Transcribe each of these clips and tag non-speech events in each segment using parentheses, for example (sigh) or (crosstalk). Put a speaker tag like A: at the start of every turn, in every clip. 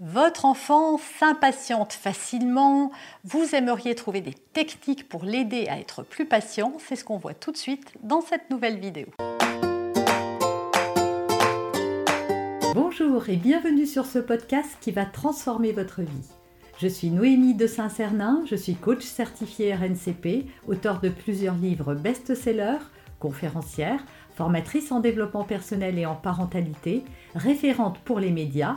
A: Votre enfant s'impatiente facilement, vous aimeriez trouver des techniques pour l'aider à être plus patient, c'est ce qu'on voit tout de suite dans cette nouvelle vidéo. Bonjour et bienvenue sur ce podcast qui va transformer votre vie. Je suis Noémie de Saint-Cernin, je suis coach certifié RNCP, auteur de plusieurs livres best-sellers, conférencière, formatrice en développement personnel et en parentalité, référente pour les médias,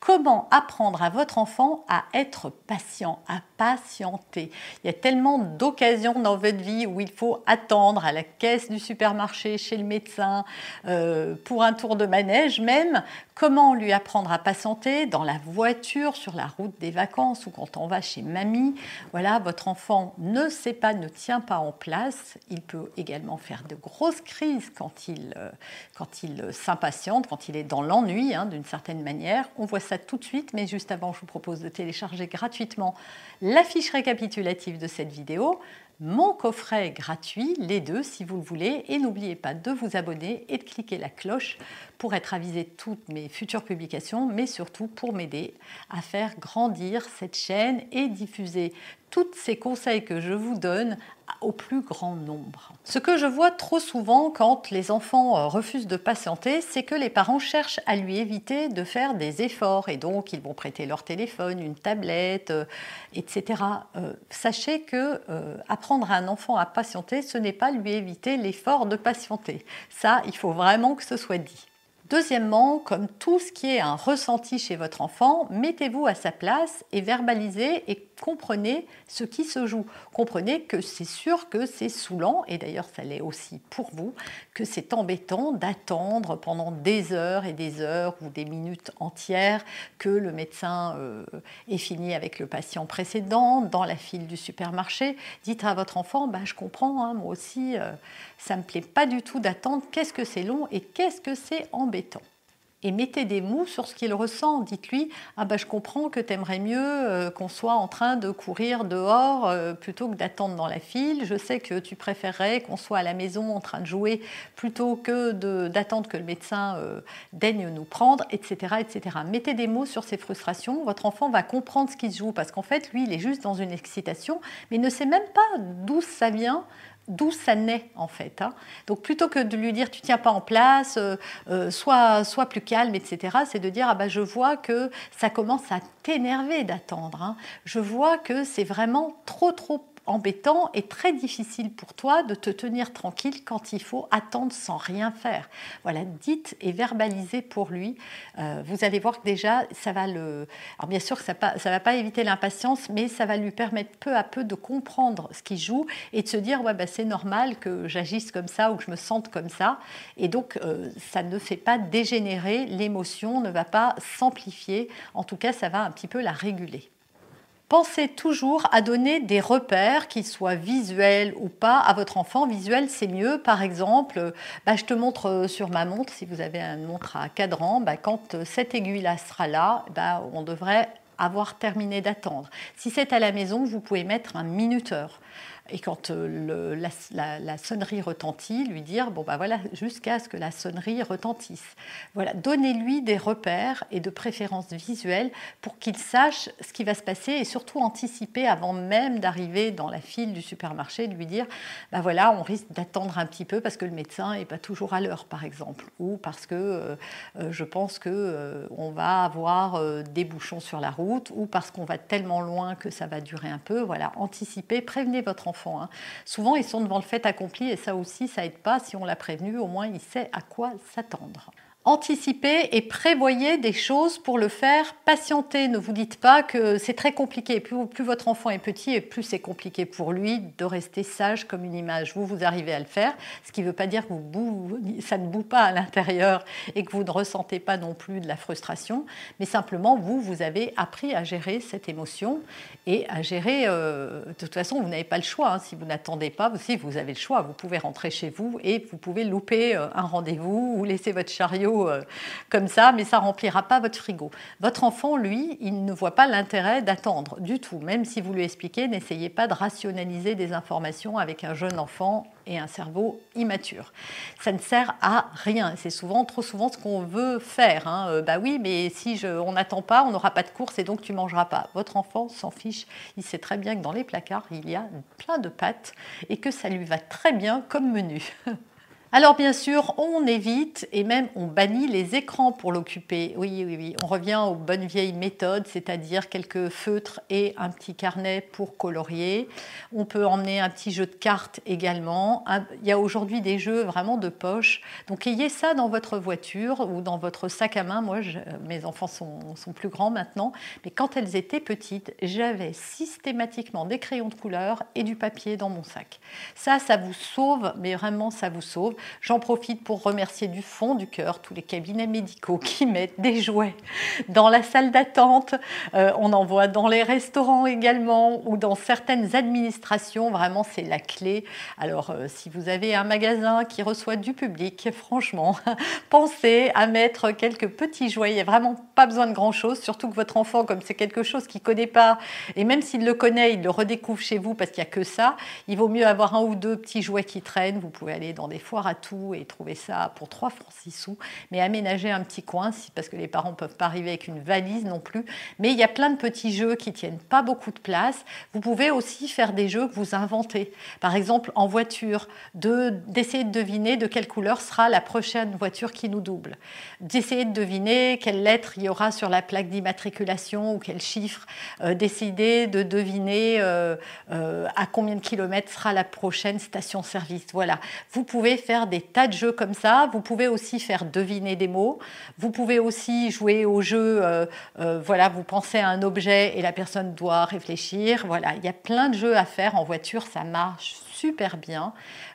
A: Comment apprendre à votre enfant à être patient, à patienter? Il y a tellement d'occasions dans votre vie où il faut attendre à la caisse du supermarché, chez le médecin, euh, pour un tour de manège même. Comment lui apprendre à patienter dans la voiture, sur la route des vacances ou quand on va chez mamie? Voilà, votre enfant ne sait pas, ne tient pas en place. Il peut également faire de grosses crises quand il, euh, quand il s'impatiente, quand il est dans l'ennui, hein, d'une certaine manière. On voit tout de suite, mais juste avant, je vous propose de télécharger gratuitement la fiche récapitulative de cette vidéo mon coffret gratuit, les deux si vous le voulez. Et n'oubliez pas de vous abonner et de cliquer la cloche pour être avisé de toutes mes futures publications, mais surtout pour m'aider à faire grandir cette chaîne et diffuser tous ces conseils que je vous donne au plus grand nombre. Ce que je vois trop souvent quand les enfants euh, refusent de patienter, c'est que les parents cherchent à lui éviter de faire des efforts et donc ils vont prêter leur téléphone, une tablette, euh, etc. Euh, sachez que apprendre à un enfant à patienter, ce n'est pas lui éviter l'effort de patienter. Ça, il faut vraiment que ce soit dit. Deuxièmement, comme tout ce qui est un ressenti chez votre enfant, mettez-vous à sa place et verbalisez et comprenez ce qui se joue. Comprenez que c'est sûr que c'est saoulant, et d'ailleurs ça l'est aussi pour vous, que c'est embêtant d'attendre pendant des heures et des heures ou des minutes entières que le médecin euh, ait fini avec le patient précédent dans la file du supermarché. Dites à votre enfant, bah, je comprends, hein, moi aussi, euh, ça ne me plaît pas du tout d'attendre, qu'est-ce que c'est long et qu'est-ce que c'est embêtant? Et mettez des mots sur ce qu'il ressent. Dites-lui Ah ben je comprends que tu aimerais mieux euh, qu'on soit en train de courir dehors euh, plutôt que d'attendre dans la file. Je sais que tu préférerais qu'on soit à la maison en train de jouer plutôt que d'attendre que le médecin euh, daigne nous prendre, etc., etc. Mettez des mots sur ces frustrations. Votre enfant va comprendre ce qui joue parce qu'en fait, lui, il est juste dans une excitation, mais il ne sait même pas d'où ça vient d'où ça naît en fait. Hein. Donc plutôt que de lui dire tu tiens pas en place, euh, euh, sois, plus calme, etc., c'est de dire ah bah, je vois que ça commence à t'énerver d'attendre. Hein. Je vois que c'est vraiment trop trop embêtant et très difficile pour toi de te tenir tranquille quand il faut attendre sans rien faire. Voilà, dites et verbalisez pour lui. Euh, vous allez voir que déjà, ça va le... Alors bien sûr ça ne va pas éviter l'impatience, mais ça va lui permettre peu à peu de comprendre ce qu'il joue et de se dire, ouais, bah, c'est normal que j'agisse comme ça ou que je me sente comme ça. Et donc, euh, ça ne fait pas dégénérer l'émotion, ne va pas s'amplifier. En tout cas, ça va un petit peu la réguler. Pensez toujours à donner des repères, qu'ils soient visuels ou pas, à votre enfant. Visuel, c'est mieux. Par exemple, bah, je te montre euh, sur ma montre, si vous avez une montre à cadran, bah, quand euh, cette aiguille-là sera là, bah, on devrait avoir terminé d'attendre. Si c'est à la maison, vous pouvez mettre un minuteur et quand euh, la, sonnerie retentit, lui dire bon ben voilà jusqu'à ce que la sonnerie retentisse. Voilà, donnez-lui des repères et de préférences visuelles pour qu'il sache ce qui va se passer et surtout anticiper avant même d'arriver dans la file du supermarché, de lui dire ben voilà on risque d'attendre un petit peu parce que le médecin n'est pas toujours à l'heure par exemple ou parce que euh, euh, je pense que on va avoir des bouchons sur la route ou parce qu'on va tellement loin que ça va durer un peu. Voilà, anticipez, prévenez votre enfant Hein. Souvent, ils sont devant le fait accompli et ça aussi, ça aide pas. Si on l'a prévenu, au moins, il sait à quoi s'attendre. Anticipez et prévoyez des choses pour le faire patienter. Ne vous dites pas que c'est très compliqué. Plus, votre enfant est petit et plus c'est compliqué pour lui de rester sage comme une image. Vous, vous arrivez à le faire, ce qui ne veut pas dire que ça ne boue pas à l'intérieur et que vous ne ressentez pas non plus de la frustration, mais simplement vous, vous avez appris à gérer cette émotion et à gérer. Euh, de toute façon, vous n'avez pas le choix. Hein. si vous n'attendez pas, si vous avez le choix, vous pouvez rentrer chez vous et vous pouvez louper euh, un rendez-vous ou laisser votre chariot euh, comme ça, mais ça remplira pas votre frigo. Votre enfant, lui, il ne voit pas l'intérêt d'attendre du tout. Même si vous lui expliquez, n'essayez pas de rationaliser des informations avec un jeune enfant et un cerveau immature. Ça ne sert à rien. C'est souvent, trop souvent, ce qu'on veut faire. Hein. Euh, bah oui, mais si on n'attend pas, on n'aura pas de course et donc tu mangeras pas. Votre enfant s'en fiche. Il sait très bien que dans les placards, il y a plein de pâtes et que ça lui va très bien comme menu. (laughs) Alors bien sûr, on évite et même on bannit les écrans pour l'occuper. Oui, oui, oui. On revient aux bonnes vieilles méthodes, c'est-à-dire quelques feutres et un petit carnet pour colorier. On peut emmener un petit jeu de cartes également. Il y a aujourd'hui des jeux vraiment de poche. Donc ayez ça dans votre voiture ou dans votre sac à main. Moi, mes enfants sont, sont, plus grands maintenant, mais quand elles étaient petites, j'avais systématiquement des crayons de couleur et du papier dans mon sac. Ça, ça vous sauve, mais vraiment, ça vous sauve. J'en profite pour remercier du fond du cœur tous les cabinets médicaux qui mettent des jouets dans la salle d'attente. Euh, on en voit dans les restaurants également ou dans certaines administrations. Vraiment, c'est la clé. Alors, euh, si vous avez un magasin qui reçoit du public, franchement, (laughs) pensez à mettre quelques petits jouets. Il n'y a vraiment pas besoin de grand-chose, surtout que votre enfant, comme c'est quelque chose qu'il ne connaît pas, et même s'il le connaît, il le redécouvre chez vous parce qu'il n'y a que ça, il vaut mieux avoir un ou deux petits jouets qui traînent. Vous pouvez aller dans des foires à tout et trouver ça pour 3 francs 6 sous, mais aménager un petit coin, parce que les parents ne peuvent pas arriver avec une valise non plus. Mais il y a plein de petits jeux qui tiennent pas beaucoup de place. Vous pouvez aussi faire des jeux que vous inventez. Par exemple, en voiture, d'essayer de, deviner de quelle couleur sera la prochaine voiture qui nous double. D'essayer de deviner quelle lettre il y aura sur la plaque d'immatriculation ou quel chiffre. Euh, décider de deviner euh, euh, à combien de kilomètres sera la prochaine station-service. Voilà. Vous pouvez faire des tas de jeux comme ça. Vous pouvez aussi faire deviner des mots. Vous pouvez aussi jouer au jeu. Euh, euh, voilà, vous pensez à un objet et la personne doit réfléchir. Voilà, il y a plein de jeux à faire en voiture. Ça marche super bien.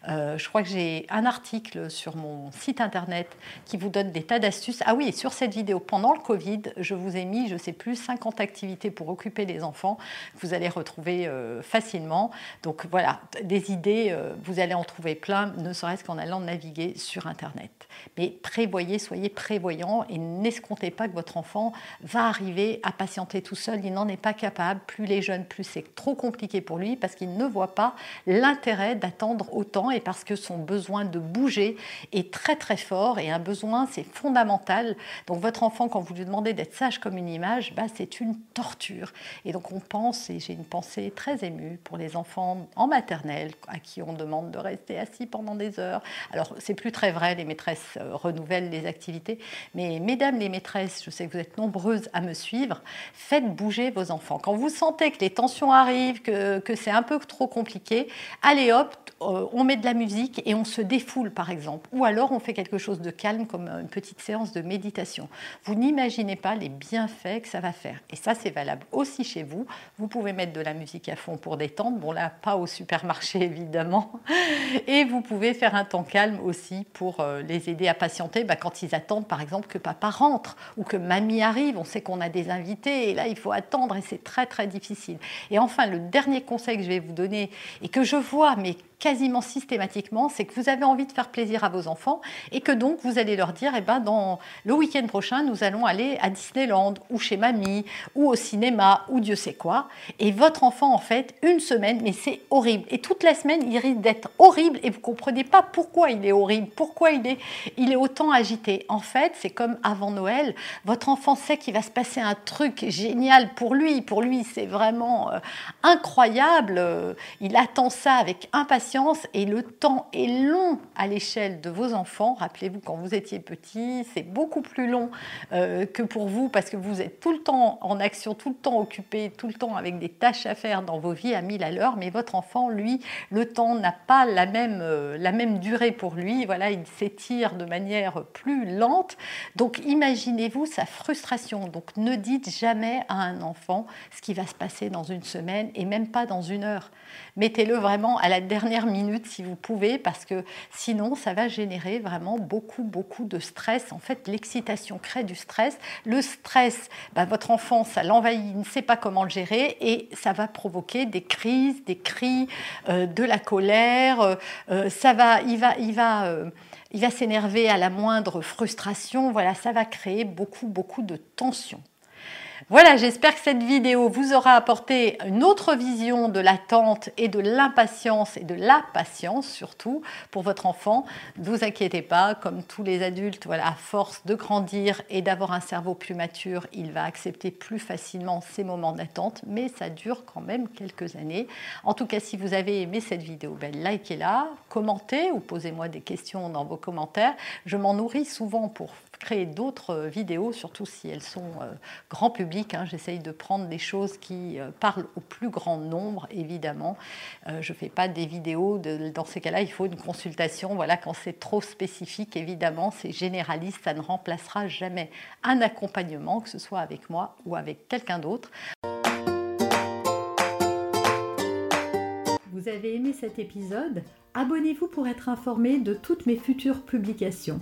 A: Euh, je crois que j'ai un article sur mon site internet qui vous donne des tas d'astuces. Ah oui, sur cette vidéo, pendant le Covid, je vous ai mis, je sais plus, 50 activités pour occuper les enfants que vous allez retrouver facilement. Donc voilà, des idées, vous allez en trouver plein, ne serait-ce qu'en allant naviguer sur Internet. Mais prévoyez, soyez prévoyants et n'escomptez pas que votre enfant va arriver à patienter tout seul. Il n'en est pas capable. Plus les jeunes, plus c'est trop compliqué pour lui parce qu'il ne voit pas l'intérêt d'attendre autant et parce que son besoin de bouger est très très fort et un besoin c'est fondamental. Donc votre enfant, quand vous lui demandez d'être sage comme une image, bah, c'est une torture. Et donc on pense, et j'ai une pensée très émue pour les enfants en maternelle à qui on demande de rester assis pendant des heures, alors, c'est plus très vrai, les maîtresses euh, renouvellent les activités, mais mesdames les maîtresses, je sais que vous êtes nombreuses à me suivre, faites bouger vos enfants. Quand vous sentez que les tensions arrivent, que, que c'est un peu trop compliqué, allez hop, euh, on met de la musique et on se défoule par exemple. Ou alors on fait quelque chose de calme comme une petite séance de méditation. Vous n'imaginez pas les bienfaits que ça va faire. Et ça c'est valable aussi chez vous. Vous pouvez mettre de la musique à fond pour détendre. Bon là, pas au supermarché (laughs) évidemment. Et vous pouvez faire un temps calme aussi pour euh, les aider à patienter bah, quand ils attendent par exemple que papa rentre ou que mamie arrive. On sait qu'on a des invités et là il faut attendre et c'est très très difficile. Et enfin le dernier conseil que je vais vous donner et que je vois mais quasiment systématiquement, c'est que vous avez envie de faire plaisir à vos enfants et que donc vous allez leur dire, eh ben, dans le week-end prochain, nous allons aller à Disneyland ou chez mamie ou au cinéma ou Dieu sait quoi. Et votre enfant, en fait, une semaine, mais c'est horrible. Et toute la semaine, il risque d'être horrible et vous comprenez pas pourquoi il est horrible, pourquoi il est, il est autant agité. En fait, c'est comme avant Noël, votre enfant sait qu'il va se passer un truc génial pour lui. Pour lui, c'est vraiment euh, incroyable. Il attend ça avec
B: avec et le temps est long à l'échelle de vos enfants. Rappelez-vous, quand vous étiez petit, c'est beaucoup plus long euh, que pour vous parce que vous êtes tout le temps en action, tout le temps occupé, tout le temps avec des tâches à faire dans vos vies à mille à l'heure. Mais votre enfant, lui, le temps n'a pas la même, euh, la même durée pour lui. Voilà, il s'étire de manière plus lente. Donc imaginez-vous sa frustration. Donc ne dites jamais à un enfant ce qui va se passer dans une semaine et même pas dans une heure. Mettez-le vraiment à la dernière minute si vous pouvez, parce que sinon, ça va générer vraiment beaucoup, beaucoup de stress. En fait, l'excitation crée du stress. Le stress, bah, votre enfant, ça l'envahit, il ne sait pas comment le gérer et ça va provoquer des crises, des cris, euh, de la colère. Euh, euh, ça va, il va, il va, il va s'énerver à la moindre frustration. Voilà, ça va créer beaucoup, beaucoup de tension. Voilà, j'espère que cette vidéo vous aura apporté une autre vision de l'attente et de l'impatience et de la patience surtout pour votre enfant. Ne vous inquiétez pas, comme tous les adultes, à force de grandir et d'avoir un cerveau plus mature, il va accepter plus facilement ces moments d'attente, mais ça dure quand même quelques années. En tout cas, si vous avez aimé cette vidéo, ben, likez-la, commentez ou posez-moi des questions dans vos commentaires. Je m'en nourris souvent pour créer d'autres vidéos, surtout si elles sont euh, grand public. Hein. J'essaye de prendre des choses qui euh, parlent au plus grand nombre, évidemment. Euh, je ne fais pas des vidéos. dans ces cas-là, il faut une consultation. Voilà, quand c'est trop spécifique, évidemment, c'est généraliste. Ça ne remplacera jamais un accompagnement, que ce soit avec moi ou avec quelqu'un d'autre.
A: Vous avez aimé cet épisode? Abonnez-vous pour être informé de toutes mes futures publications.